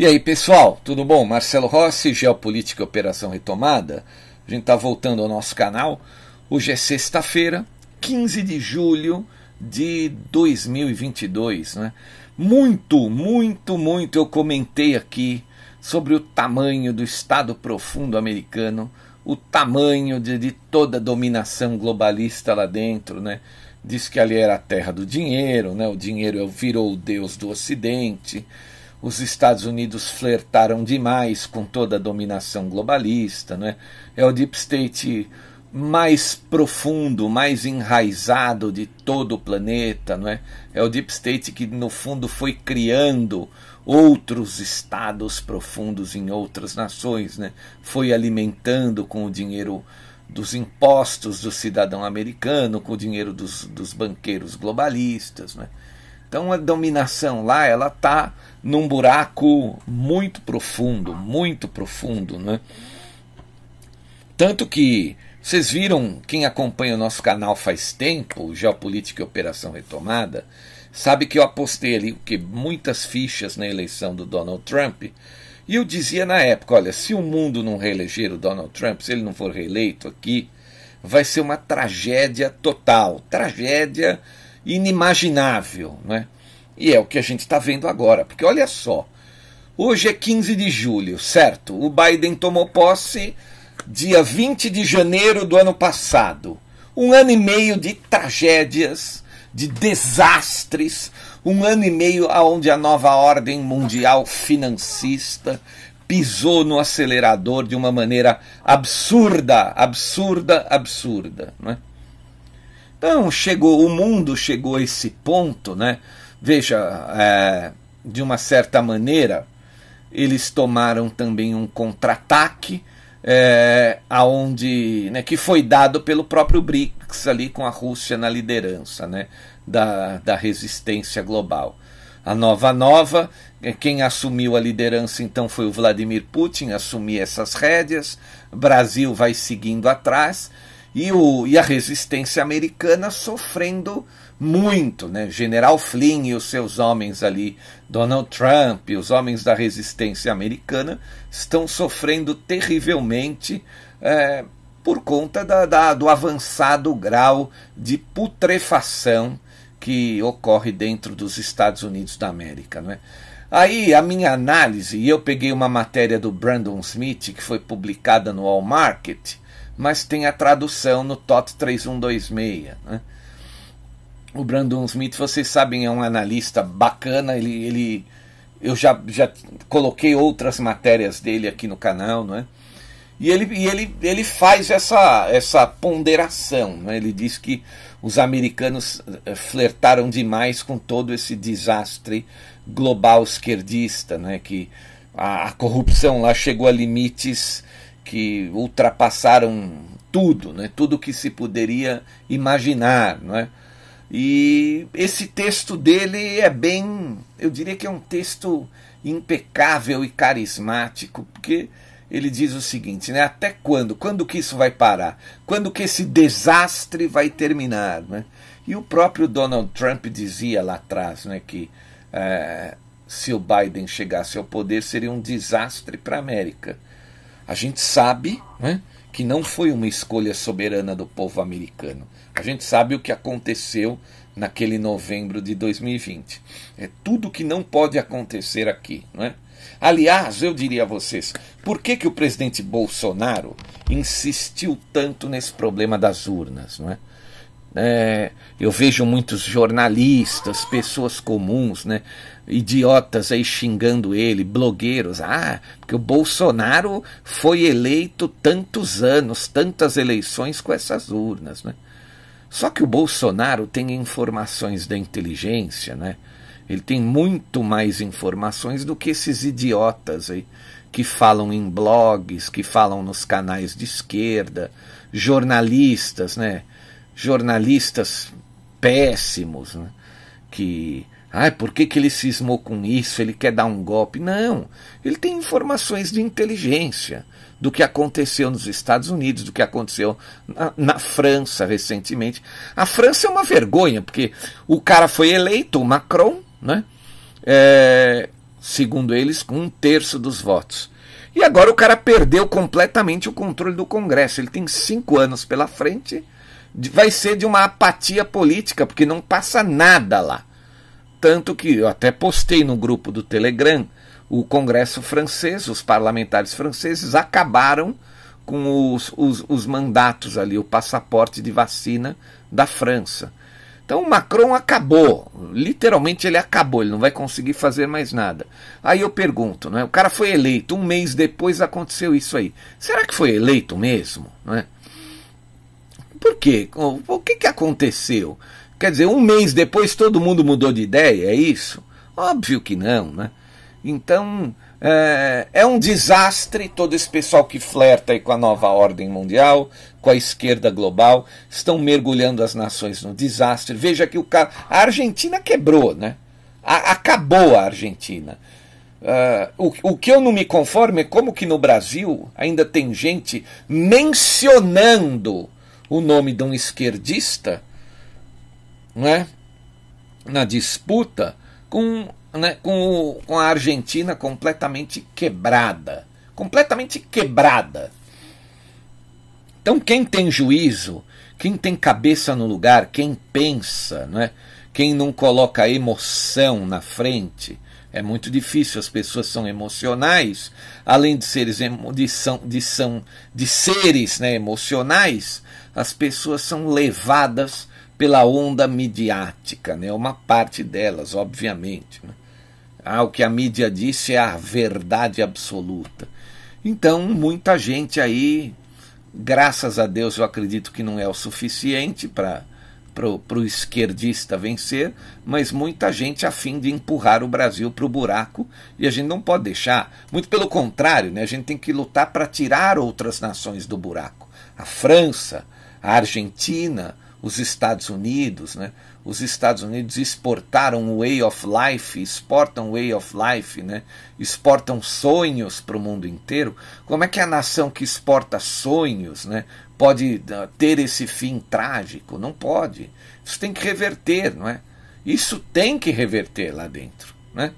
E aí, pessoal, tudo bom? Marcelo Rossi, Geopolítica e Operação Retomada. A gente está voltando ao nosso canal. Hoje é sexta-feira, 15 de julho de 2022. Né? Muito, muito, muito eu comentei aqui sobre o tamanho do Estado profundo americano, o tamanho de, de toda a dominação globalista lá dentro. Né? Diz que ali era a terra do dinheiro, né? o dinheiro virou o deus do Ocidente os Estados Unidos flertaram demais com toda a dominação globalista, né? é o deep state mais profundo, mais enraizado de todo o planeta, não é? É o deep state que no fundo foi criando outros estados profundos em outras nações, né? Foi alimentando com o dinheiro dos impostos do cidadão americano, com o dinheiro dos, dos banqueiros globalistas, né? Então a dominação lá, ela está num buraco muito profundo, muito profundo, né? Tanto que vocês viram, quem acompanha o nosso canal faz tempo, Geopolítica e Operação Retomada, sabe que eu apostei ali que muitas fichas na eleição do Donald Trump. E eu dizia na época, olha, se o mundo não reeleger o Donald Trump, se ele não for reeleito aqui, vai ser uma tragédia total, tragédia inimaginável, né? E é o que a gente está vendo agora, porque olha só, hoje é 15 de julho, certo? O Biden tomou posse dia 20 de janeiro do ano passado. Um ano e meio de tragédias, de desastres, um ano e meio onde a nova ordem mundial financista pisou no acelerador de uma maneira absurda, absurda, absurda. Né? Então chegou, o mundo chegou a esse ponto, né? Veja, é, de uma certa maneira, eles tomaram também um contra-ataque, é, aonde, né, que foi dado pelo próprio BRICS ali com a Rússia na liderança né, da, da resistência global. A nova nova, é, quem assumiu a liderança então foi o Vladimir Putin, assumir essas rédeas, Brasil vai seguindo atrás, e, o, e a resistência americana sofrendo muito, né? General Flynn e os seus homens ali, Donald Trump e os homens da resistência americana estão sofrendo terrivelmente é, por conta da, da, do avançado grau de putrefação que ocorre dentro dos Estados Unidos da América, né? Aí a minha análise, e eu peguei uma matéria do Brandon Smith que foi publicada no All Market, mas tem a tradução no TOT 3126. Né? O Brandon Smith, vocês sabem, é um analista bacana. Ele, ele, eu já, já coloquei outras matérias dele aqui no canal, não é? E ele, e ele, ele faz essa, essa ponderação. Né? Ele diz que os americanos eh, flertaram demais com todo esse desastre global esquerdista, né? que a, a corrupção lá chegou a limites que ultrapassaram tudo, né? tudo que se poderia imaginar. Não é? E esse texto dele é bem, eu diria que é um texto impecável e carismático, porque ele diz o seguinte, né? Até quando? Quando que isso vai parar? Quando que esse desastre vai terminar? Né? E o próprio Donald Trump dizia lá atrás né, que é, se o Biden chegasse ao poder seria um desastre para a América. A gente sabe né, que não foi uma escolha soberana do povo americano. A gente sabe o que aconteceu naquele novembro de 2020. É tudo que não pode acontecer aqui, não é? Aliás, eu diria a vocês, por que, que o presidente Bolsonaro insistiu tanto nesse problema das urnas, não é? É, eu vejo muitos jornalistas, pessoas comuns, né, idiotas aí xingando ele, blogueiros. Ah, porque o Bolsonaro foi eleito tantos anos, tantas eleições com essas urnas. Né? Só que o Bolsonaro tem informações da inteligência, né? ele tem muito mais informações do que esses idiotas aí que falam em blogs, que falam nos canais de esquerda, jornalistas, né? Jornalistas péssimos, né? que. Ai, por que, que ele cismou com isso? Ele quer dar um golpe? Não. Ele tem informações de inteligência do que aconteceu nos Estados Unidos, do que aconteceu na, na, França recentemente. A França é uma vergonha, porque o cara foi eleito, o Macron, né? É, segundo eles, com um terço dos votos. E agora o cara perdeu completamente o controle do Congresso. Ele tem cinco anos pela frente vai ser de uma apatia política, porque não passa nada lá. Tanto que eu até postei no grupo do Telegram, o Congresso francês, os parlamentares franceses acabaram com os, os, os mandatos ali, o passaporte de vacina da França. Então o Macron acabou, literalmente ele acabou, ele não vai conseguir fazer mais nada. Aí eu pergunto, né, o cara foi eleito, um mês depois aconteceu isso aí. Será que foi eleito mesmo? Não é? Por quê? O que, que aconteceu? Quer dizer, um mês depois todo mundo mudou de ideia, é isso? Óbvio que não, né? Então, é, é, um desastre todo esse pessoal que flerta com a nova ordem mundial, com a esquerda global, estão mergulhando as nações no desastre. Veja que o cara, a Argentina quebrou, né? A, acabou a Argentina. Uh, o, o que eu não me conformo é como que no Brasil ainda tem gente mencionando o nome de um esquerdista né, na disputa com, né, com, com a Argentina completamente quebrada. Completamente quebrada. Então, quem tem juízo, quem tem cabeça no lugar, quem pensa, né, quem não coloca emoção na frente, é muito difícil, as pessoas são emocionais, além de seres de, são, de, são, de seres né, emocionais, as pessoas são levadas pela onda midiática, né? uma parte delas, obviamente. Né? Ah, o que a mídia disse é a verdade absoluta. Então, muita gente aí, graças a Deus, eu acredito que não é o suficiente para para o esquerdista vencer, mas muita gente a fim de empurrar o Brasil para o buraco e a gente não pode deixar. Muito pelo contrário, né, a gente tem que lutar para tirar outras nações do buraco. A França, a Argentina, os Estados Unidos, né? Os Estados Unidos exportaram way of life, exportam way of life, né? Exportam sonhos para o mundo inteiro. Como é que a nação que exporta sonhos, né, pode ah, ter esse fim trágico? Não pode. Isso tem que reverter, não é? Isso tem que reverter lá dentro, né?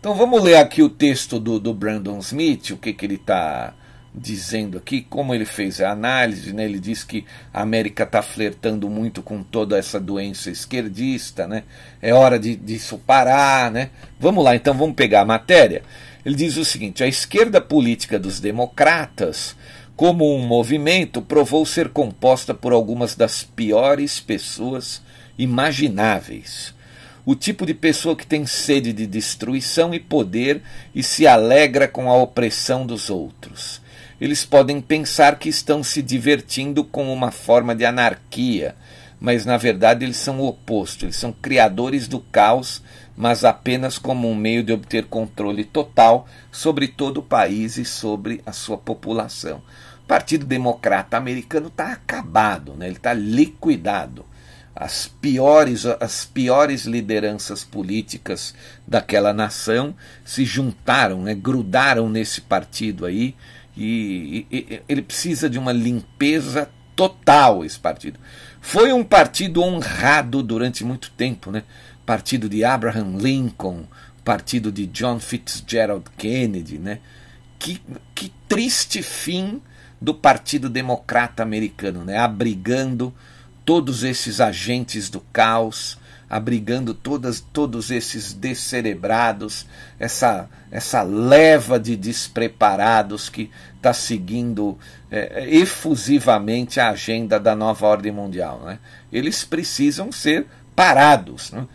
Então vamos ler aqui o texto do, do Brandon Smith, o que, que ele está dizendo aqui como ele fez a análise, né? ele diz que a América está flertando muito com toda essa doença esquerdista, né? é hora de, disso parar. Né? Vamos lá, então vamos pegar a matéria. Ele diz o seguinte: a esquerda política dos democratas, como um movimento, provou ser composta por algumas das piores pessoas imagináveis. O tipo de pessoa que tem sede de destruição e poder e se alegra com a opressão dos outros eles podem pensar que estão se divertindo com uma forma de anarquia, mas na verdade eles são o oposto, eles são criadores do caos, mas apenas como um meio de obter controle total sobre todo o país e sobre a sua população. O Partido Democrata americano está acabado, né? ele está liquidado. As piores, as piores lideranças políticas daquela nação se juntaram, né? grudaram nesse partido aí E, e, ele precisa de uma limpeza total, esse partido. Foi um partido honrado durante muito tempo, né? Partido de Abraham Lincoln, partido de John Fitzgerald Kennedy, né? Que, que triste fim do Partido Democrata Americano, né? Abrigando todos esses agentes do caos, abrigando todas, todos esses descerebrados, essa, essa leva de despreparados que está seguindo é, efusivamente a agenda da nova ordem mundial. Né? Eles precisam ser parados. Né?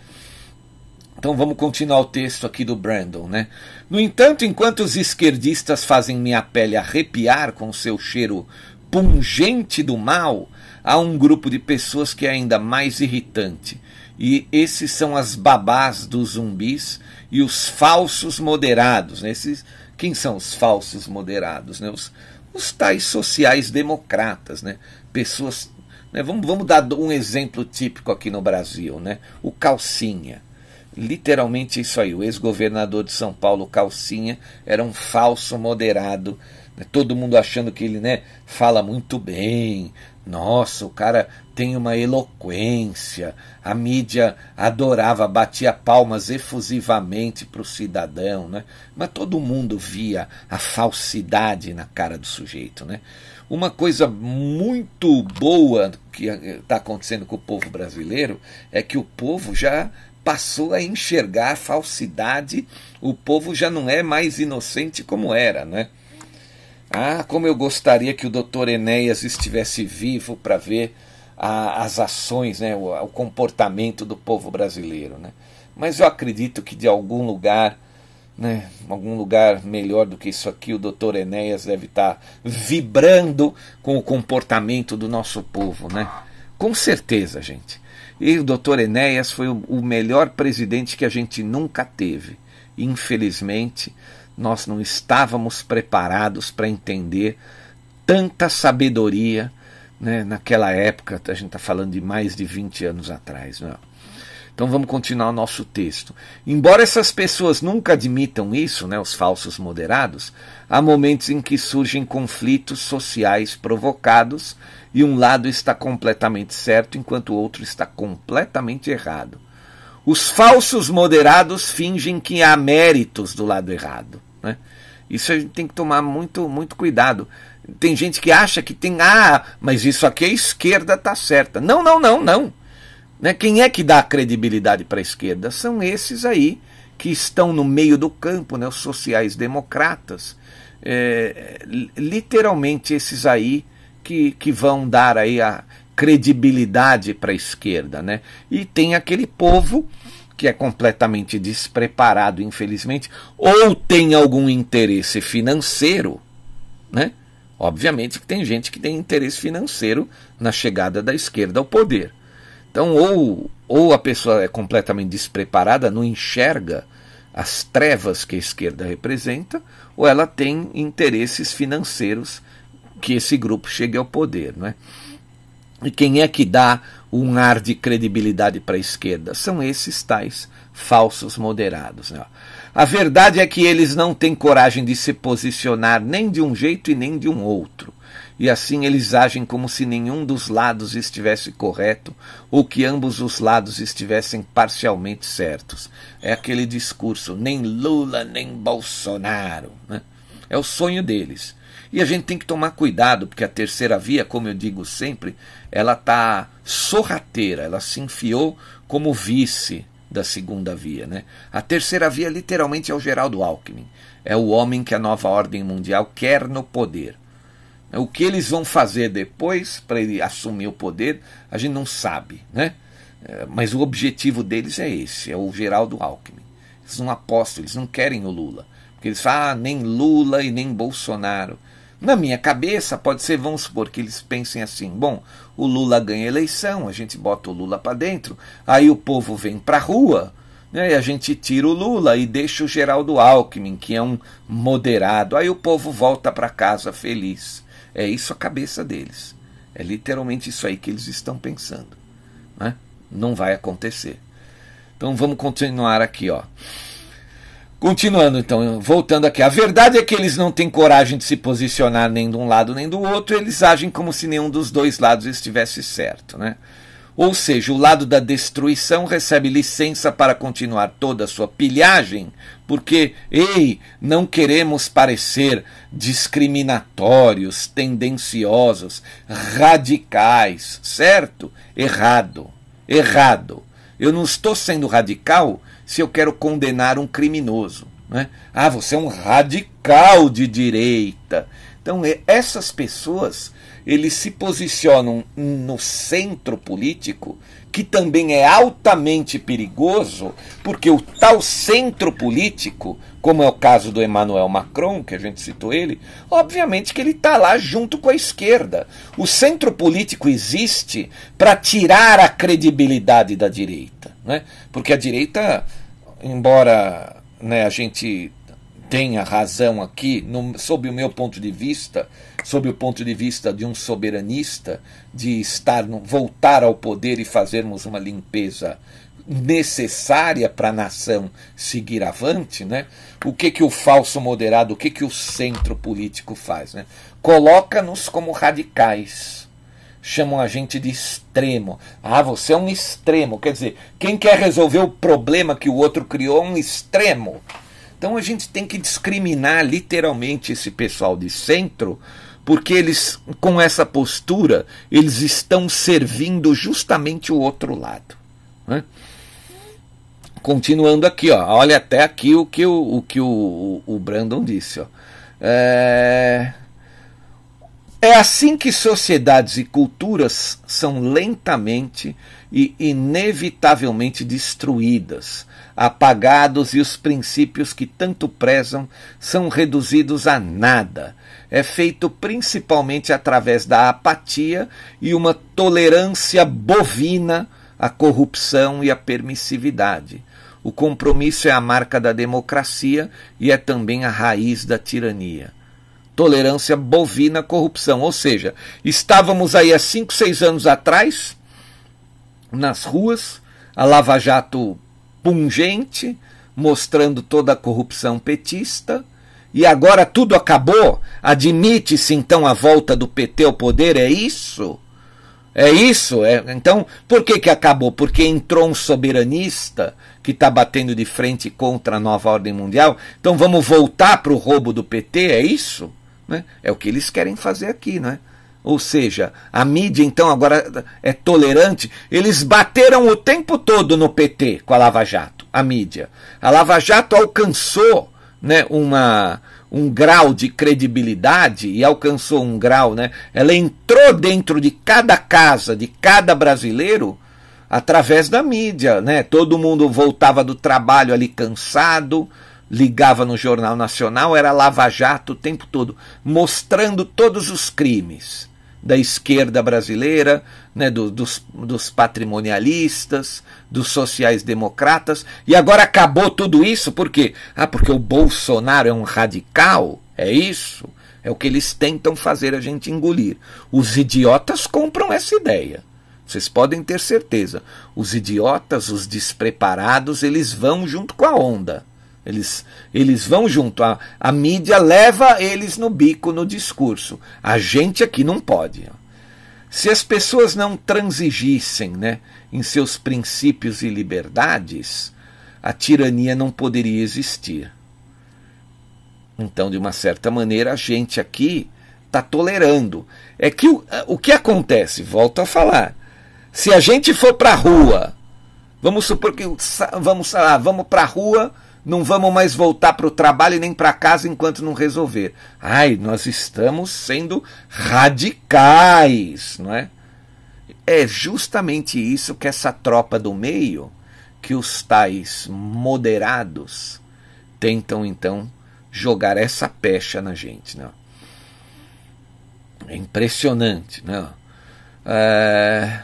Então vamos continuar o texto aqui do Brandon. Né? No entanto, enquanto os esquerdistas fazem minha pele arrepiar com seu cheiro pungente do mal, há um grupo de pessoas que é ainda mais irritante e esses são as babás dos zumbis e os falsos moderados. Né? Esses, quem são os falsos moderados? Né? Os, os tais sociais democratas, né? pessoas. Né? Vamos, vamos dar um exemplo típico aqui no Brasil: né? o Calcinha. Literalmente isso aí. O ex-governador de São Paulo, Calcinha, era um falso moderado. Né? Todo mundo achando que ele né, fala muito bem, nossa, o cara tem uma eloquência. A mídia adorava, batia palmas efusivamente para o cidadão, né? Mas todo mundo via a falsidade na cara do sujeito, né? Uma coisa muito boa que está acontecendo com o povo brasileiro é que o povo já passou a enxergar a falsidade, o povo já não é mais inocente como era, né? Ah, como eu gostaria que o doutor Enéas estivesse vivo para ver a, as ações, né, o, o, comportamento do povo brasileiro. Né? Mas eu acredito que de algum lugar, né, algum lugar melhor do que isso aqui, o doutor Enéas deve estar tá vibrando com o comportamento do nosso povo. Né? Com certeza, gente. E o doutor Enéas foi o, melhor presidente que a gente nunca teve. Infelizmente, nós não estávamos preparados para entender tanta sabedoria né, naquela época, a gente está falando de mais de 20 anos atrás. Né? Então vamos continuar o nosso texto. Embora essas pessoas nunca admitam isso, né, os falsos moderados, há momentos em que surgem conflitos sociais provocados e um lado está completamente certo enquanto o outro está completamente errado. Os falsos moderados fingem que há méritos do lado errado. Né? Isso a gente tem que tomar muito, muito cuidado. Tem gente que acha que tem, ah, mas isso aqui a esquerda está certa. Não, não, não, não. Né? Quem é que dá credibilidade para a esquerda? São esses aí que estão no meio do campo, né? os sociais-democratas. É, literalmente esses aí que, que vão dar aí a credibilidade para a esquerda. Né? E tem aquele povo que é completamente despreparado, infelizmente, ou tem algum interesse financeiro, né? Obviamente que tem gente que tem interesse financeiro na chegada da esquerda ao poder. Então, ou, ou a pessoa é completamente despreparada, não enxerga as trevas que a esquerda representa, ou ela tem interesses financeiros que esse grupo chegue ao poder. Não é? E quem é que dá um ar de credibilidade para a esquerda. São esses tais falsos moderados. Né? A verdade é que eles não têm coragem de se posicionar nem de um jeito e nem de um outro. E assim eles agem como se nenhum dos lados estivesse correto ou que ambos os lados estivessem parcialmente certos. É aquele discurso: nem Lula nem Bolsonaro. Né? É o sonho deles. E a gente tem que tomar cuidado, porque a terceira via, como eu digo sempre, ela está sorrateira, ela se enfiou como vice da segunda via. Né? A terceira via, literalmente, é o Geraldo Alckmin. É o homem que a nova ordem mundial quer no poder. O que eles vão fazer depois para ele assumir o poder, a gente não sabe. Né? É, mas o objetivo deles é esse: é o Geraldo Alckmin. Eles não apostam, eles não querem o Lula. Porque eles falam, ah, nem Lula e nem Bolsonaro. Na minha cabeça, pode ser, vamos supor, que eles pensem assim: bom, o Lula ganha eleição, a gente bota o Lula para dentro, aí o povo vem para a rua, né, e a gente tira o Lula e deixa o Geraldo Alckmin, que é um moderado, aí o povo volta para casa feliz. É isso a cabeça deles. É literalmente isso aí que eles estão pensando. Né? Não vai acontecer. Então vamos continuar aqui, ó. Continuando, então, voltando aqui. A verdade é que eles não têm coragem de se posicionar nem de um lado nem do outro, eles agem como se nenhum dos dois lados estivesse certo, né? Ou seja, o lado da destruição recebe licença para continuar toda a sua pilhagem, porque, ei, não queremos parecer discriminatórios, tendenciosos, radicais, certo? Errado, errado. Eu não estou sendo radical se eu quero condenar um criminoso. Né? Ah, você é um radical de direita. Então, essas pessoas eles se posicionam no centro político, que também é altamente perigoso, porque o tal centro político, como é o caso do Emmanuel Macron, que a gente citou ele, obviamente que ele está lá junto com a esquerda. O centro político existe para tirar a credibilidade da direita, né? porque a direita, embora né, a gente tenha razão aqui, no, sob o meu ponto de vista, sob o ponto de vista de um soberanista, de estar voltar ao poder e fazermos uma limpeza necessária para a nação seguir avante, né? O que que o falso moderado, o que que o centro político faz, né? Coloca-nos como radicais. Chamam a gente de extremo. Ah, você é um extremo. Quer dizer, quem quer resolver o problema que o outro criou é um extremo. Então a gente tem que discriminar literalmente esse pessoal de centro, porque eles, com essa postura, eles estão servindo justamente o outro lado. Né? Continuando aqui, ó, olha até aqui o que o, o, que o, o Brandon disse. Ó. É... é assim que sociedades e culturas são lentamente e inevitavelmente destruídas apagados e os princípios que tanto prezam são reduzidos a nada. É feito principalmente através da apatia e uma tolerância bovina à corrupção e à permissividade. O compromisso é a marca da democracia e é também a raiz da tirania. Tolerância bovina à corrupção. Ou seja, estávamos aí há cinco, seis anos atrás, nas ruas, a Lava Jato pungente, mostrando toda a corrupção petista. E agora tudo acabou? Admite-se então a volta do PT ao poder? É isso? É isso? É, então, por que, que acabou? Porque entrou um soberanista que está batendo de frente contra a nova ordem mundial. Então vamos voltar para o roubo do PT? É isso? Né? É o que eles querem fazer aqui, não é? Ou seja, a mídia então agora é tolerante. Eles bateram o tempo todo no PT com a Lava Jato, a mídia. A Lava Jato alcançou né, uma, um grau de credibilidade e alcançou um grau, né? Ela entrou dentro de cada casa, de cada brasileiro, através da mídia, né? Todo mundo voltava do trabalho ali cansado, ligava no Jornal Nacional, era Lava Jato o tempo todo, mostrando todos os crimes da esquerda brasileira, né, do, dos, dos patrimonialistas, dos sociais-democratas, e agora acabou tudo isso por quê? Ah, porque o Bolsonaro é um radical? É isso? É o que eles tentam fazer a gente engolir. Os idiotas compram essa ideia. Vocês podem ter certeza. Os idiotas, os despreparados, eles vão junto com a onda. Eles, eles vão junto. A, a mídia leva eles no bico no discurso. A gente aqui não pode. Se as pessoas não transigissem né, em seus princípios e liberdades, a tirania não poderia existir. Então, de uma certa maneira, a gente aqui está tolerando. É que o, o que acontece? Volto a falar. Se a gente for para a rua, vamos supor que vamos, vamos para a rua não vamos mais voltar para o trabalho nem para casa enquanto não resolver. Ai, nós estamos sendo radicais, não é? É justamente isso que essa tropa do meio, que os tais moderados, tentam então jogar essa pecha na gente. Não? É impressionante. Não? É...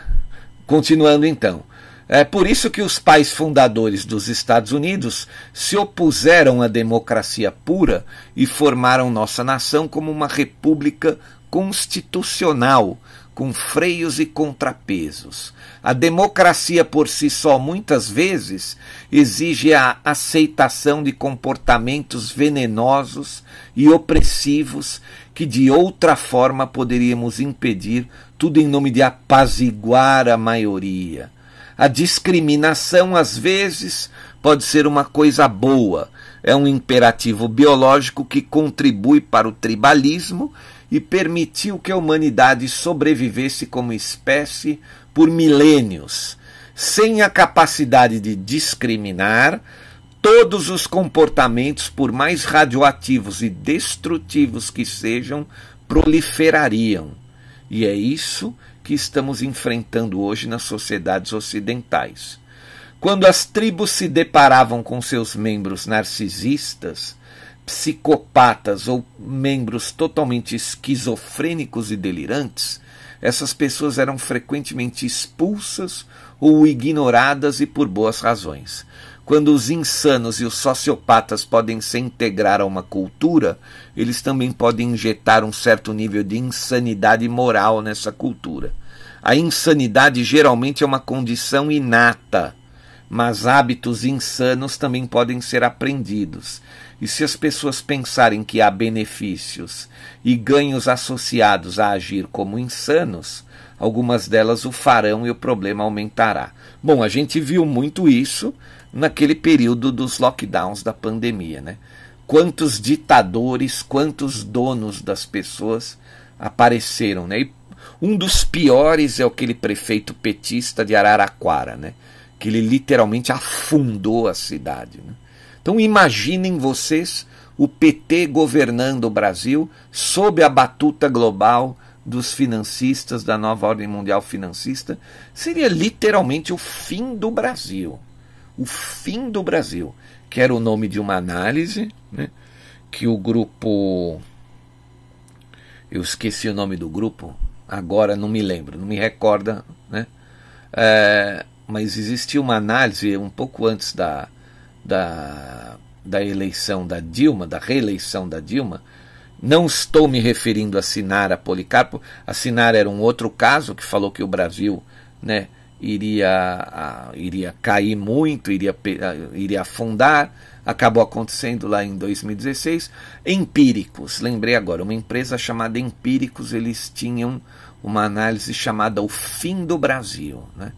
Continuando então. É por isso que os pais fundadores dos Estados Unidos se opuseram à democracia pura e formaram nossa nação como uma república constitucional, com freios e contrapesos. A democracia por si só, muitas vezes, exige a aceitação de comportamentos venenosos e opressivos que de outra forma poderíamos impedir, tudo em nome de apaziguar a maioria. A discriminação, às vezes, pode ser uma coisa boa, é um imperativo biológico que contribui para o tribalismo e permitiu que a humanidade sobrevivesse como espécie por milênios, sem a capacidade de discriminar, todos os comportamentos, por mais radioativos e destrutivos que sejam, proliferariam. E é isso que estamos enfrentando hoje nas sociedades ocidentais. Quando as tribos se deparavam com seus membros narcisistas, psicopatas ou membros totalmente esquizofrênicos e delirantes, essas pessoas eram frequentemente expulsas ou ignoradas e por boas razões. Quando os insanos e os sociopatas podem se integrar a uma cultura, eles também podem injetar um certo nível de insanidade moral nessa cultura. A insanidade geralmente é uma condição inata, mas hábitos insanos também podem ser aprendidos. E se as pessoas pensarem que há benefícios e ganhos associados a agir como insanos, algumas delas o farão e o problema aumentará. Bom, a gente viu muito isso naquele período dos lockdowns da pandemia, né? Quantos ditadores, quantos donos das pessoas apareceram, né? E um dos piores é aquele prefeito petista de Araraquara, né? Que ele literalmente afundou a cidade. Né? Então imaginem vocês o PT governando o Brasil sob a batuta global dos financistas da nova ordem mundial financista, seria literalmente o fim do Brasil. O fim do Brasil, que era o nome de uma análise né, que o grupo. Eu esqueci o nome do grupo, agora não me lembro, não me recorda, né? É, mas existia uma análise um pouco antes da, da, da eleição da Dilma, da reeleição da Dilma, não estou me referindo a Sinara Policarpo. A Sinara era um outro caso que falou que o Brasil né, iria, a, iria cair muito, iria, iria afundar. Acabou acontecendo lá em 2016. Empíricos, lembrei agora, uma empresa chamada Empíricos, eles tinham uma análise chamada O Fim do Brasil. Né?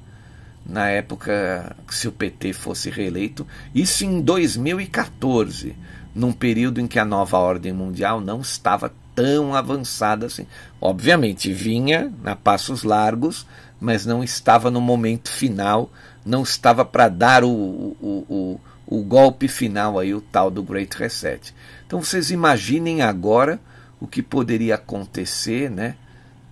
na época se o PT fosse reeleito, isso em 2014, num período em que a nova ordem mundial não estava tão avançada assim. Obviamente vinha na passos largos, mas não estava no momento final, não estava para dar o, o, o, o golpe final aí, o tal do Great Reset. Então vocês imaginem agora o que poderia acontecer, né,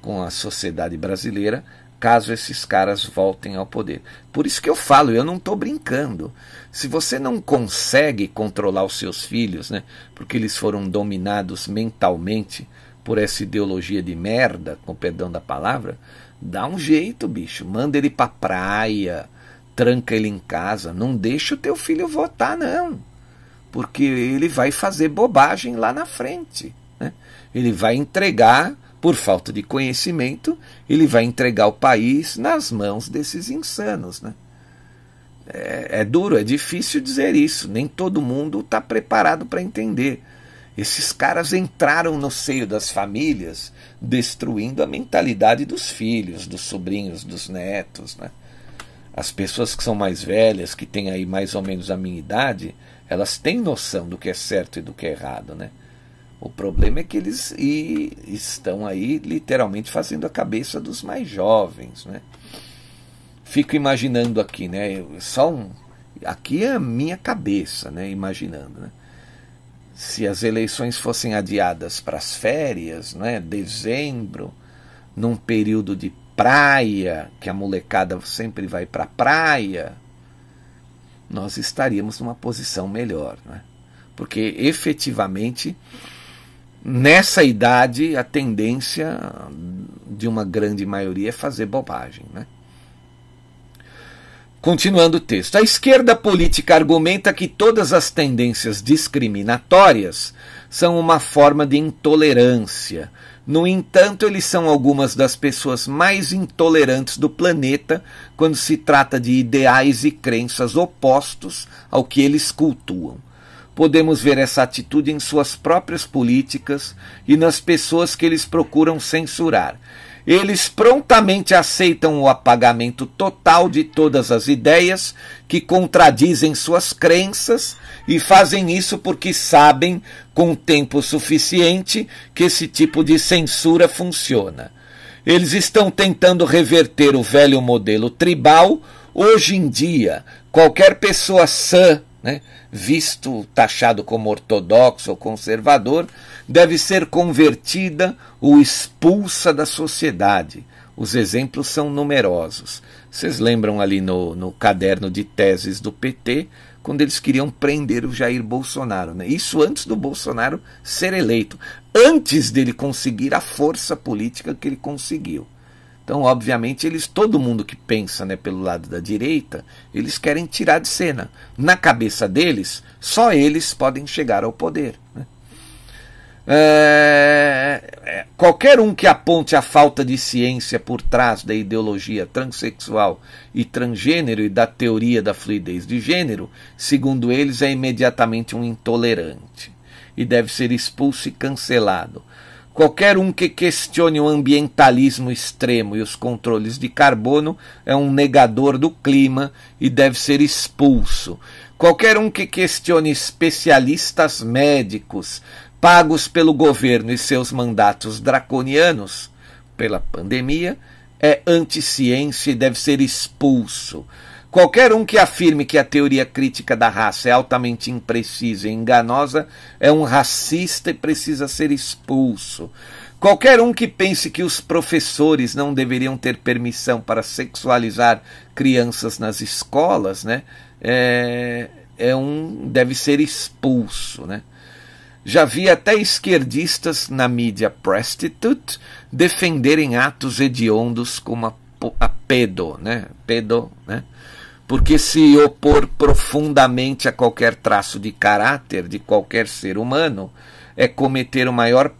com a sociedade brasileira caso esses caras voltem ao poder. Por isso que eu falo, eu não estou brincando. Se você não consegue controlar os seus filhos, né, porque eles foram dominados mentalmente por essa ideologia de merda, com perdão da palavra, dá um jeito, bicho. Manda ele pra praia, tranca ele em casa. Não deixa o teu filho votar, não. Porque ele vai fazer bobagem lá na frente. Né? Ele vai entregar por falta de conhecimento, ele vai entregar o país nas mãos desses insanos. Né? É, é duro, é difícil dizer isso, nem todo mundo está preparado para entender. Esses caras entraram no seio das famílias, destruindo a mentalidade dos filhos, dos sobrinhos, dos netos. Né? As pessoas que são mais velhas, que têm aí mais ou menos a minha idade, elas têm noção do que é certo e do que é errado. Né? O problema é que eles estão aí literalmente fazendo a cabeça dos mais jovens, né? Fico imaginando aqui, né? Só um, aqui é a minha cabeça, né? Imaginando, né? Se as eleições fossem adiadas para as férias, né? Dezembro, num período de praia, que a molecada sempre vai para a praia, nós estaríamos numa posição melhor, né? Porque efetivamente nessa idade, a tendência de uma grande maioria é fazer bobagem. Né? Continuando o texto, a esquerda política argumenta que todas as tendências discriminatórias são uma forma de intolerância. No entanto, eles são algumas das pessoas mais intolerantes do planeta quando se trata de ideais e crenças opostos ao que eles cultuam. Podemos ver essa atitude em suas próprias políticas e nas pessoas que eles procuram censurar. Eles prontamente aceitam o apagamento total de todas as ideias que contradizem suas crenças e fazem isso porque sabem, com tempo suficiente, que esse tipo de censura funciona. Eles estão tentando reverter o velho modelo tribal. Hoje em dia, qualquer pessoa sã né, visto taxado como ortodoxo ou conservador, deve ser convertida ou expulsa da sociedade. Os exemplos são numerosos. Vocês lembram ali no, no caderno de teses do PT, quando eles queriam prender o Jair Bolsonaro. Né? Isso antes do Bolsonaro ser eleito, antes dele conseguir a força política que ele conseguiu. Então, obviamente, eles, todo mundo que pensa né, pelo lado da direita, eles querem tirar de cena. Na cabeça deles, só eles podem chegar ao poder. Né? É, é, qualquer um que aponte a falta de ciência por trás da ideologia transexual e transgênero e da teoria da fluidez de gênero, segundo eles, é imediatamente um intolerante e deve ser expulso e cancelado. Qualquer um que questione o ambientalismo extremo e os controles de carbono é um negador do clima e deve ser expulso. Qualquer um que questione especialistas médicos pagos pelo governo e seus mandatos draconianos pela pandemia é anti-ciência e deve ser expulso. Qualquer um que afirme que a teoria crítica da raça é altamente imprecisa e enganosa é um racista e precisa ser expulso. Qualquer um que pense que os professores não deveriam ter permissão para sexualizar crianças nas escolas, né, é, é um deve ser expulso, né? Já vi até esquerdistas na mídia prostitute defenderem atos hediondos como a, a pedo, né? Pedo, né? Porque se opor profundamente a qualquer traço de caráter de qualquer ser humano é cometer o maior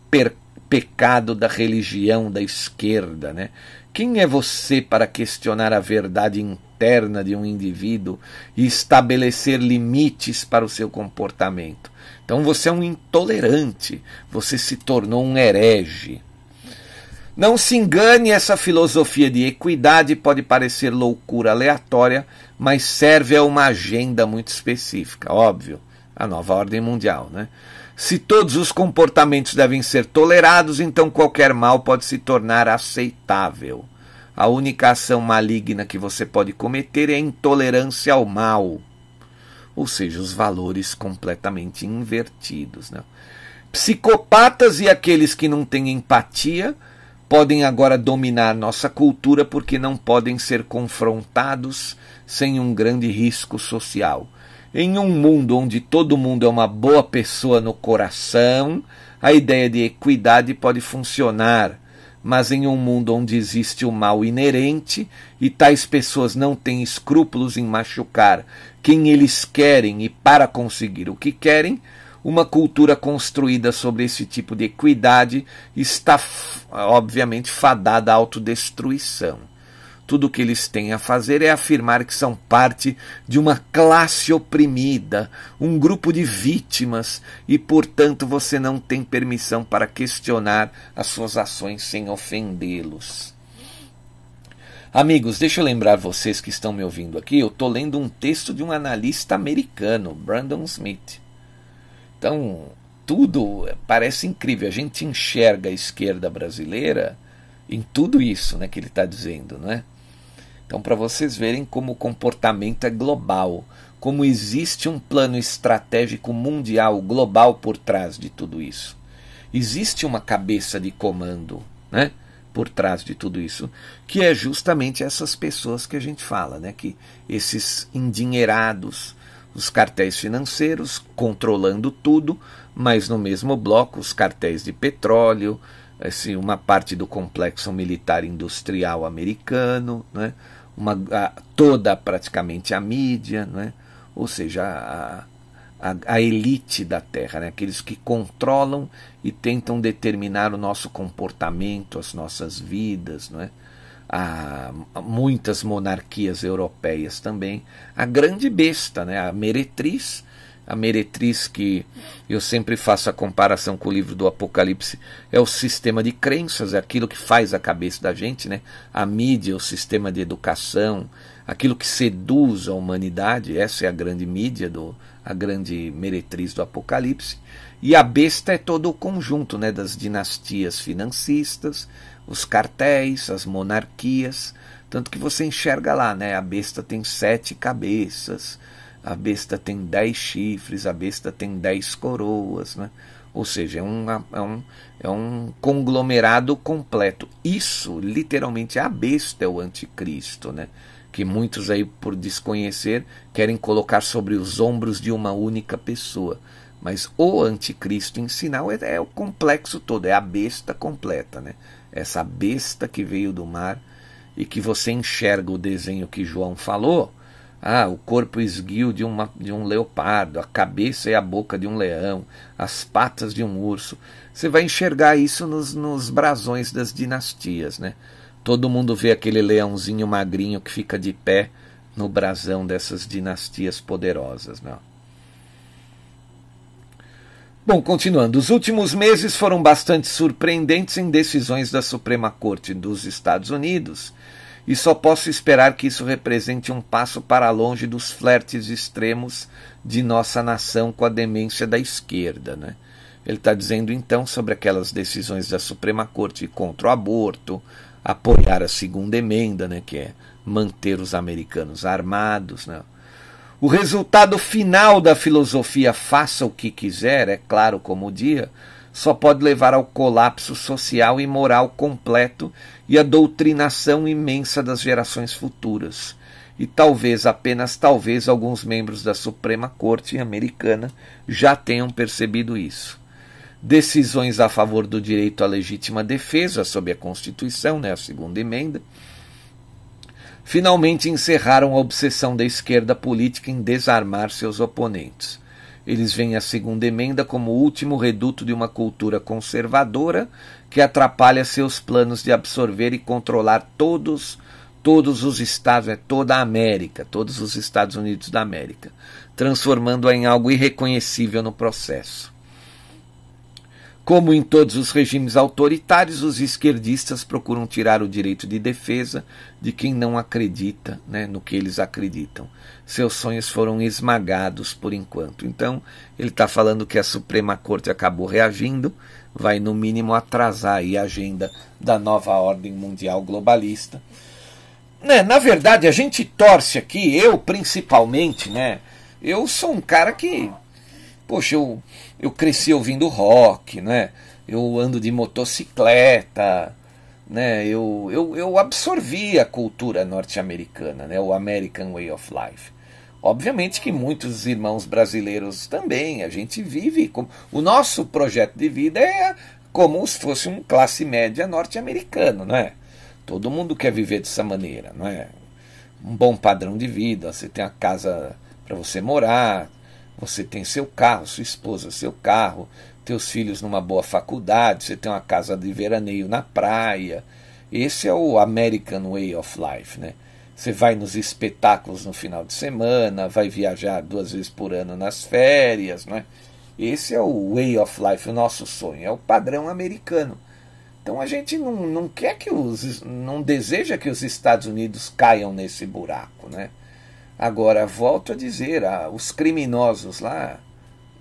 pecado da religião da esquerda, né? Quem é você para questionar a verdade interna de um indivíduo e estabelecer limites para o seu comportamento? Então você é um intolerante, você se tornou um herege. Não se engane, essa filosofia de equidade pode parecer loucura aleatória, mas serve a uma agenda muito específica, óbvio, a nova ordem mundial, né? Se todos os comportamentos devem ser tolerados, então qualquer mal pode se tornar aceitável. A única ação maligna que você pode cometer é a intolerância ao mal, ou seja, os valores completamente invertidos. Né? Psicopatas e aqueles que não têm empatia podem agora dominar nossa cultura porque não podem ser confrontados sem um grande risco social. Em um mundo onde todo mundo é uma boa pessoa no coração, a ideia de equidade pode funcionar, mas em um mundo onde existe o mal inerente e tais pessoas não têm escrúpulos em machucar quem eles querem e para conseguir o que querem, uma cultura construída sobre esse tipo de equidade está, obviamente, fadada à autodestruição. Tudo o que eles têm a fazer é afirmar que são parte de uma classe oprimida, um grupo de vítimas, e, portanto, você não tem permissão para questionar as suas ações sem ofendê-los. Amigos, deixa eu lembrar vocês que estão me ouvindo aqui, eu estou lendo um texto de um analista americano, Brandon Smith. Então, tudo parece incrível. A gente enxerga a esquerda brasileira em tudo isso né, que ele está dizendo. Né? Então, para vocês verem como o comportamento é global, como existe um plano estratégico mundial, global por trás de tudo isso. Existe uma cabeça de comando né, por trás de tudo isso, que é justamente essas pessoas que a gente fala, né, que esses endinheirados os cartéis financeiros controlando tudo, mas no mesmo bloco os cartéis de petróleo, assim, uma parte do complexo militar industrial americano, né? uma, a, toda praticamente a mídia, né? ou seja, a, a, a, elite da Terra, né? aqueles que controlam e tentam determinar o nosso comportamento, as nossas vidas. Né? Há muitas monarquias europeias também. A grande besta, né? a meretriz, a meretriz que eu sempre faço a comparação com o livro do Apocalipse, é o sistema de crenças, é aquilo que faz a cabeça da gente, né? A mídia, o sistema de educação, aquilo que seduz a humanidade, essa é a grande mídia, do, a grande meretriz do Apocalipse. E a besta é todo o conjunto né, das dinastias financistas, os cartéis, as monarquias, tanto que você enxerga lá, né? A besta tem sete cabeças, a besta tem dez chifres, a besta tem dez coroas, né? Ou seja, é um, é, um, é um conglomerado completo. Isso, literalmente, a besta é o anticristo, né? Que muitos aí, por desconhecer, querem colocar sobre os ombros de uma única pessoa. Mas o anticristo em sinal é, é o complexo todo, é a besta completa, né? Essa besta que veio do mar e que você enxerga o desenho que João falou, ah, o corpo esguio de, uma, de um leopardo, a cabeça e a boca de um leão, as patas de um urso. Você vai enxergar isso nos, nos brasões das dinastias, né? Todo mundo vê aquele leãozinho magrinho que fica de pé no brasão dessas dinastias poderosas, né? Bom, continuando, os últimos meses foram bastante surpreendentes em decisões da Suprema Corte dos Estados Unidos e só posso esperar que isso represente um passo para longe dos flertes extremos de nossa nação com a demência da esquerda. Né? Ele está dizendo então sobre aquelas decisões da Suprema Corte contra o aborto, apoiar a segunda emenda, né, que é manter os americanos armados. Né? O resultado final da filosofia faça o que quiser, é claro como o dia, só pode levar ao colapso social e moral completo e à doutrinação imensa das gerações futuras. E talvez, apenas talvez, alguns membros da Suprema Corte americana já tenham percebido isso. Decisões a favor do direito à legítima defesa sob a Constituição, né, a segunda emenda, finalmente encerraram a obsessão da esquerda política em desarmar seus oponentes. Eles veem a segunda emenda como o último reduto de uma cultura conservadora que atrapalha seus planos de absorver e controlar todos todos os estados, é toda a América, todos os Estados Unidos da América, transformando-a em algo irreconhecível no processo. Como em todos os regimes autoritários, os esquerdistas procuram tirar o direito de defesa de quem não acredita né, no que eles acreditam. Seus sonhos foram esmagados por enquanto. Então, ele está falando que a Suprema Corte acabou reagindo, vai no mínimo atrasar a agenda da nova ordem mundial globalista. Né, na verdade, a gente torce aqui, eu principalmente, né? Eu sou um cara que Poxa, eu, eu cresci ouvindo rock, né? Eu ando de motocicleta, né? Eu, eu, eu absorvi a cultura norte-americana, né? O American Way of Life. Obviamente que muitos irmãos brasileiros também. A gente vive como o nosso projeto de vida é como se fosse um classe média norte-americano, não é? Todo mundo quer viver dessa maneira, não é? Um bom padrão de vida, você tem a casa para você morar, você tem seu carro, sua esposa, seu carro, teus filhos numa boa faculdade, você tem uma casa de veraneio na praia. Esse é o American Way of Life, né? Você vai nos espetáculos no final de semana, vai viajar duas vezes por ano nas férias, né? Esse é o way of life, o nosso sonho, é o padrão americano. Então a gente não, não quer que os. não deseja que os Estados Unidos caiam nesse buraco, né? Agora, volto a dizer, ah, os criminosos lá,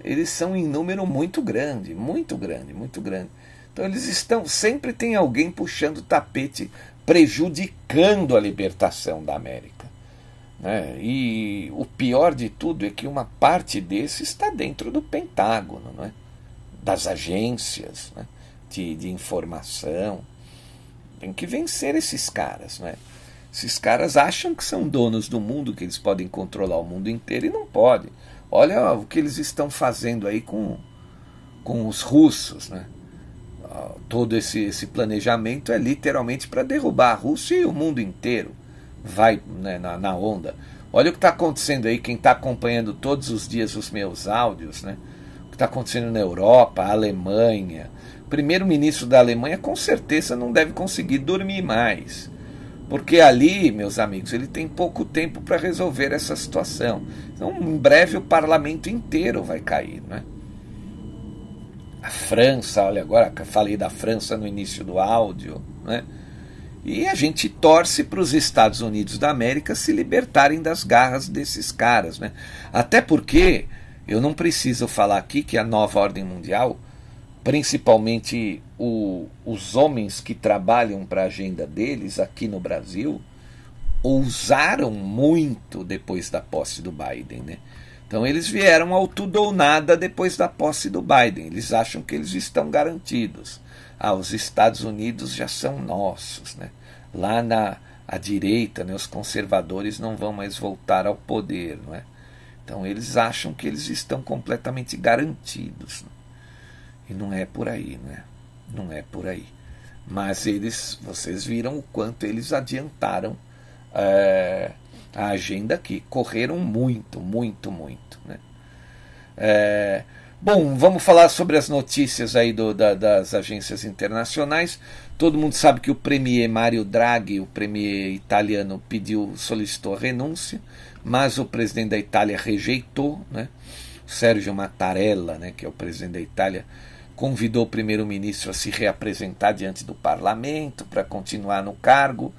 eles são em número muito grande, muito grande, muito grande. Então eles estão, sempre tem alguém puxando o tapete, prejudicando a libertação da América. Né? E o pior de tudo é que uma parte desse está dentro do Pentágono, né? das agências né? de, de informação. Tem que vencer esses caras. Né? Esses caras acham que são donos do mundo, que eles podem controlar o mundo inteiro e não podem. Olha o que eles estão fazendo aí com, com os russos. Né? Todo esse, esse planejamento é literalmente para derrubar a Rússia e o mundo inteiro. vai né, na, na, onda. Olha o que está acontecendo aí, quem está acompanhando todos os dias os meus áudios, né? O que está acontecendo na Europa, Alemanha. Primeiro-ministro da Alemanha com certeza não deve conseguir dormir mais. Porque ali, meus amigos, ele tem pouco tempo para resolver essa situação. Então, em breve, o parlamento inteiro vai cair. Né? A França, olha, agora falei da França no início do áudio. Né? E a gente torce para os Estados Unidos da América se libertarem das garras desses caras. Né? Até porque eu não preciso falar aqui que a nova ordem mundial, principalmente o, os homens que trabalham para a agenda deles aqui no Brasil, ousaram muito depois da posse do Biden. Né? Então eles vieram ao tudo ou nada depois da posse do Biden. Eles acham que eles estão garantidos ah, os Estados Unidos já são nossos. Né? Lá na à direita, né, os conservadores não vão mais voltar ao poder. Não é? Então eles acham que eles estão completamente garantidos. Né? E não é por aí, né? Não é por aí. Mas eles, vocês viram o quanto eles adiantaram é, a agenda aqui. Correram muito, muito, muito. Né? É, Bom, vamos falar sobre as notícias aí do, da, das agências internacionais. Todo mundo sabe que o premier Mario Draghi, o premier italiano, pediu, solicitou a renúncia, mas o presidente da Itália rejeitou, né? Sérgio Mattarella, né, que é o presidente da Itália, convidou o primeiro-ministro a se reapresentar diante do parlamento para continuar no cargo,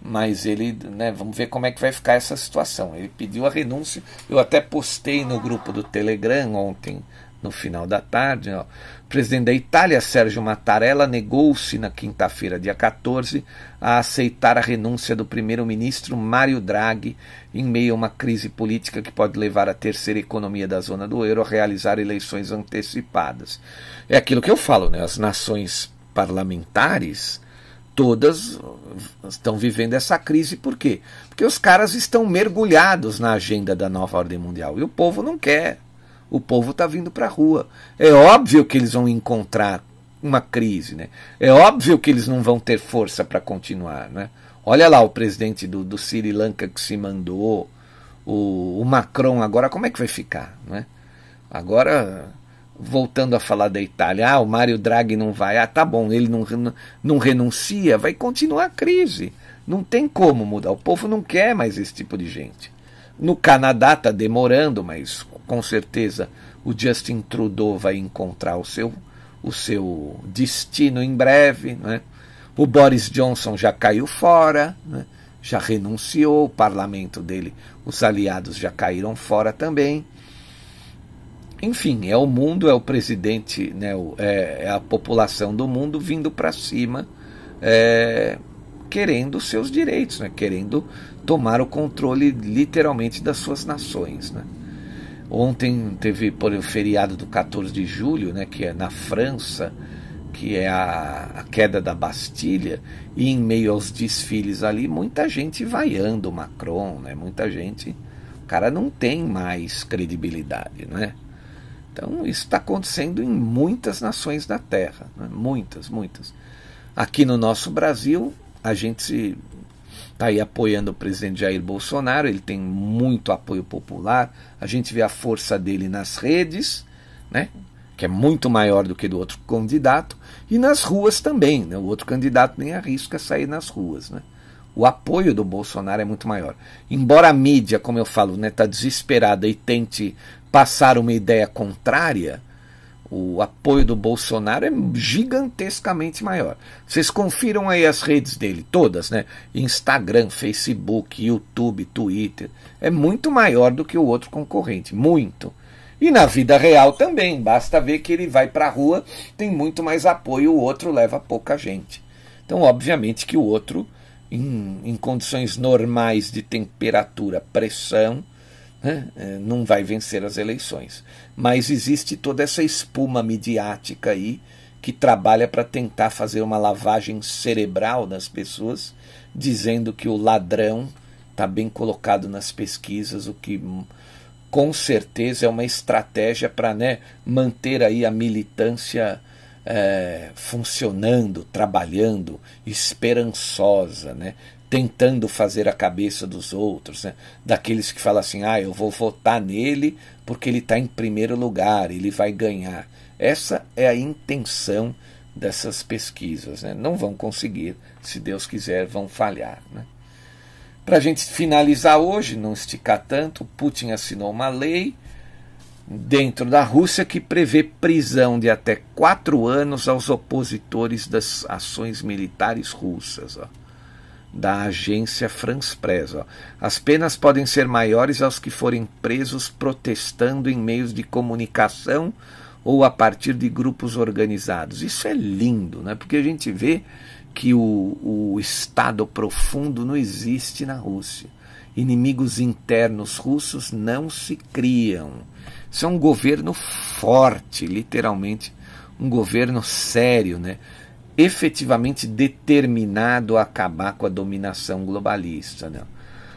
mas ele, né, vamos ver como é que vai ficar essa situação. Ele pediu a renúncia. Eu até postei no grupo do Telegram ontem no final da tarde. Ó. Presidente da Itália, Sérgio Mattarella, negou-se na quinta-feira, dia 14, a aceitar a renúncia do primeiro-ministro Mário Draghi em meio a uma crise política que pode levar a terceira economia da zona do euro a realizar eleições antecipadas. É aquilo que eu falo, né? As nações parlamentares todas estão vivendo essa crise. Por quê? Porque os caras estão mergulhados na agenda da nova ordem mundial e o povo não quer. O povo está vindo para a rua. É óbvio que eles vão encontrar uma crise, né? É óbvio que eles não vão ter força para continuar, né? Olha lá o presidente do, do Sri Lanka que se mandou, o, o Macron agora, como é que vai ficar, né? Agora, voltando a falar da Itália, ah, o Mário Draghi não vai, ah, tá bom, ele não, não renuncia, vai continuar a crise. Não tem como mudar. O povo não quer mais esse tipo de gente. No Canadá está demorando, mas com certeza o Justin Trudeau vai encontrar o seu, o seu destino em breve. Né? O Boris Johnson já caiu fora, né? já renunciou, o parlamento dele, os aliados já caíram fora também. Enfim, é o mundo, é o presidente, né, é, é a população do mundo vindo para cima, é, querendo seus direitos, né, querendo tomar o controle literalmente das suas nações. Né. Ontem teve por o feriado do 14 de julho, né, que é na França, que é a, a, queda da Bastilha, e em meio aos desfiles ali, muita gente vaiando o Macron, né, muita gente. O cara não tem mais credibilidade, não é? Então isso está acontecendo em muitas nações da Terra, né? muitas, muitas. Aqui no nosso Brasil, a gente se está aí apoiando o presidente Jair Bolsonaro, ele tem muito apoio popular, a gente vê a força dele nas redes, né, que é muito maior do que do outro candidato, e nas ruas também, né, o outro candidato nem arrisca sair nas ruas. Né. O apoio do Bolsonaro é muito maior. Embora a mídia, como eu falo, está né, tá desesperada e tente passar uma ideia contrária, o apoio do Bolsonaro é gigantescamente maior. Vocês confiram aí as redes dele, todas, né? Instagram, Facebook, YouTube, Twitter. É muito maior do que o outro concorrente, muito. E na vida real também, basta ver que ele vai para a rua, tem muito mais apoio, o outro leva pouca gente. Então, obviamente que o outro, em, em condições normais de temperatura, pressão, né, é, não vai vencer as eleições. Mas existe toda essa espuma midiática aí que trabalha para tentar fazer uma lavagem cerebral das pessoas, dizendo que o ladrão está bem colocado nas pesquisas, o que com certeza é uma estratégia para né, manter aí a militância é, funcionando, trabalhando, esperançosa, né, tentando fazer a cabeça dos outros, né? daqueles que falam assim: ah, eu vou votar nele porque ele está em primeiro lugar, ele vai ganhar. Essa é a intenção dessas pesquisas. Né? Não vão conseguir, se Deus quiser, vão falhar. Né? Para a gente finalizar hoje, não esticar tanto, Putin assinou uma lei dentro da Rússia que prevê prisão de até quatro anos aos opositores das ações militares russas. Ó da agência France Press. Ó. As penas podem ser maiores aos que forem presos protestando em meios de comunicação ou a partir de grupos organizados. Isso é lindo, né? porque a gente vê que o, o Estado profundo não existe na Rússia. Inimigos internos russos não se criam. Isso é um governo forte, literalmente, um governo sério, né? Efetivamente determinado a acabar com a dominação globalista. Né?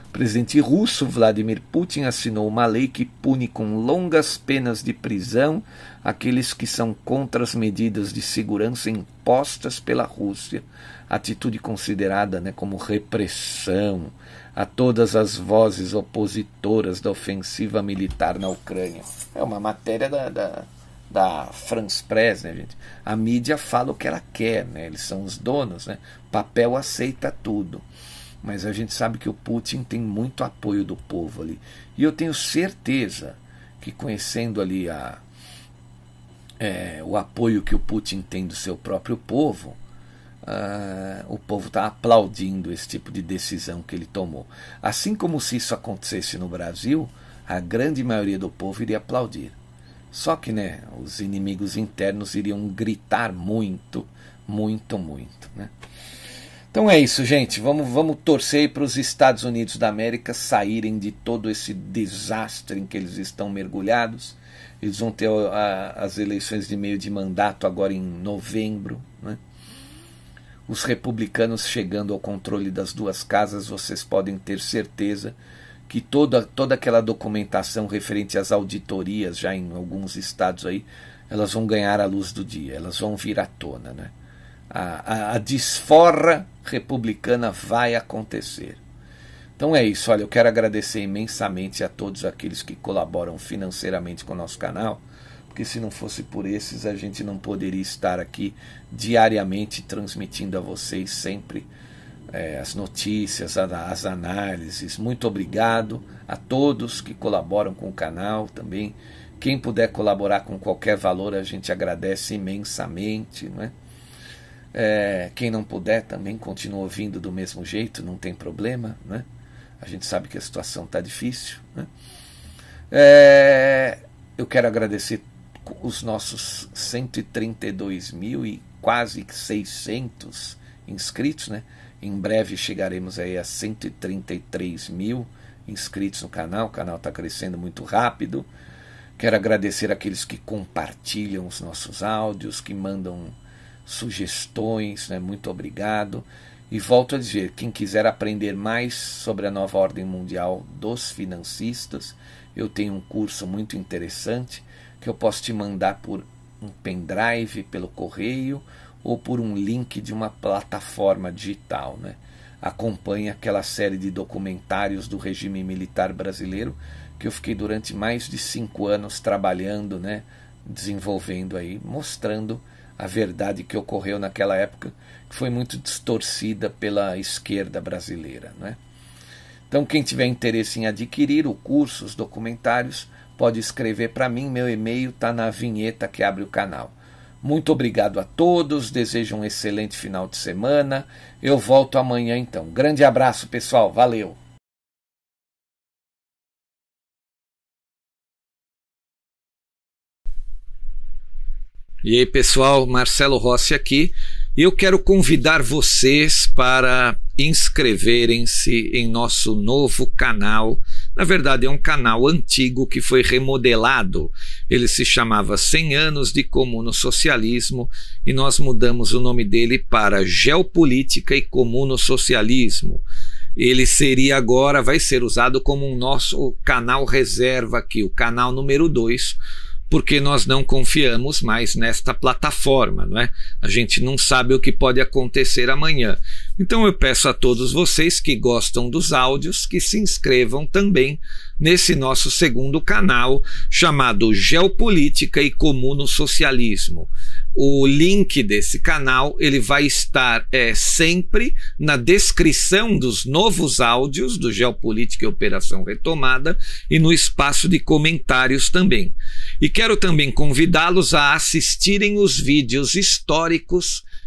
O presidente russo Vladimir Putin assinou uma lei que pune com longas penas de prisão aqueles que são contra as medidas de segurança impostas pela Rússia, atitude considerada né, como repressão a todas as vozes opositoras da ofensiva militar na Ucrânia. É uma matéria da, da da France Press, né, gente? A mídia fala o que ela quer, né? Eles são os donos, né? Papel aceita tudo. Mas a gente sabe que o Putin tem muito apoio do povo ali. E eu tenho certeza que conhecendo ali a, é, o apoio que o Putin tem do seu próprio povo, uh, o povo está aplaudindo esse tipo de decisão que ele tomou. Assim como se isso acontecesse no Brasil, a grande maioria do povo iria aplaudir. Só que né, os inimigos internos iriam gritar muito, muito, muito. Né? Então é isso, gente. Vamos, vamos torcer para os Estados Unidos da América saírem de todo esse desastre em que eles estão mergulhados. Eles vão ter a, as eleições de meio de mandato agora em novembro. Né? Os republicanos chegando ao controle das duas casas, vocês podem ter certeza que toda, toda aquela documentação referente às auditorias, já em alguns estados aí, elas vão ganhar a luz do dia, elas vão vir à tona. Né? A, a, a desforra republicana vai acontecer. Então é isso, olha, eu quero agradecer imensamente a todos aqueles que colaboram financeiramente com o nosso canal, porque se não fosse por esses, a gente não poderia estar aqui diariamente transmitindo a vocês sempre é, as notícias, as análises. Muito obrigado a todos que colaboram com o canal também. Quem puder colaborar com qualquer valor, a gente agradece imensamente. Não é? É, quem não puder também continua ouvindo do mesmo jeito, não tem problema. Né? A gente sabe que a situação está difícil. Né? É, eu quero agradecer os nossos 132 mil e quase 600 inscritos, né? Em breve chegaremos aí a 133 mil inscritos no canal. O canal está crescendo muito rápido. Quero agradecer aqueles que compartilham os nossos áudios, que mandam sugestões, né? muito obrigado. E volto a dizer: quem quiser aprender mais sobre a nova ordem mundial dos financistas, eu tenho um curso muito interessante que eu posso te mandar por um pendrive, pelo correio ou por um link de uma plataforma digital. Né? Acompanhe aquela série de documentários do regime militar brasileiro que eu fiquei durante mais de cinco anos trabalhando, né? desenvolvendo aí, mostrando a verdade que ocorreu naquela época, que foi muito distorcida pela esquerda brasileira. Né? Então, quem tiver interesse em adquirir o curso, os documentários, pode escrever para mim. Meu e-mail está na vinheta que abre o canal. Muito obrigado a todos, desejo um excelente final de semana. Eu volto amanhã então. Grande abraço, pessoal. Valeu! E aí, pessoal, Marcelo Rossi aqui. Eu quero convidar vocês para inscreverem-se em nosso novo canal na verdade, é um canal antigo que foi remodelado. Ele se chamava 100 anos de comuno socialismo e nós mudamos o nome dele para Geopolítica e Comuno Socialismo. Ele seria agora, vai ser usado como um nosso canal reserva aqui, o canal número 2, porque nós não confiamos mais nesta plataforma, não é? A gente não sabe o que pode acontecer amanhã. Então eu peço a todos vocês que gostam dos áudios que se inscrevam também nesse nosso segundo canal chamado Geopolítica e Comuno Socialismo. O link desse canal ele vai estar é, sempre na descrição dos novos áudios do Geopolítica e Operação Retomada e no espaço de comentários também. E quero também convidá-los a assistirem os vídeos históricos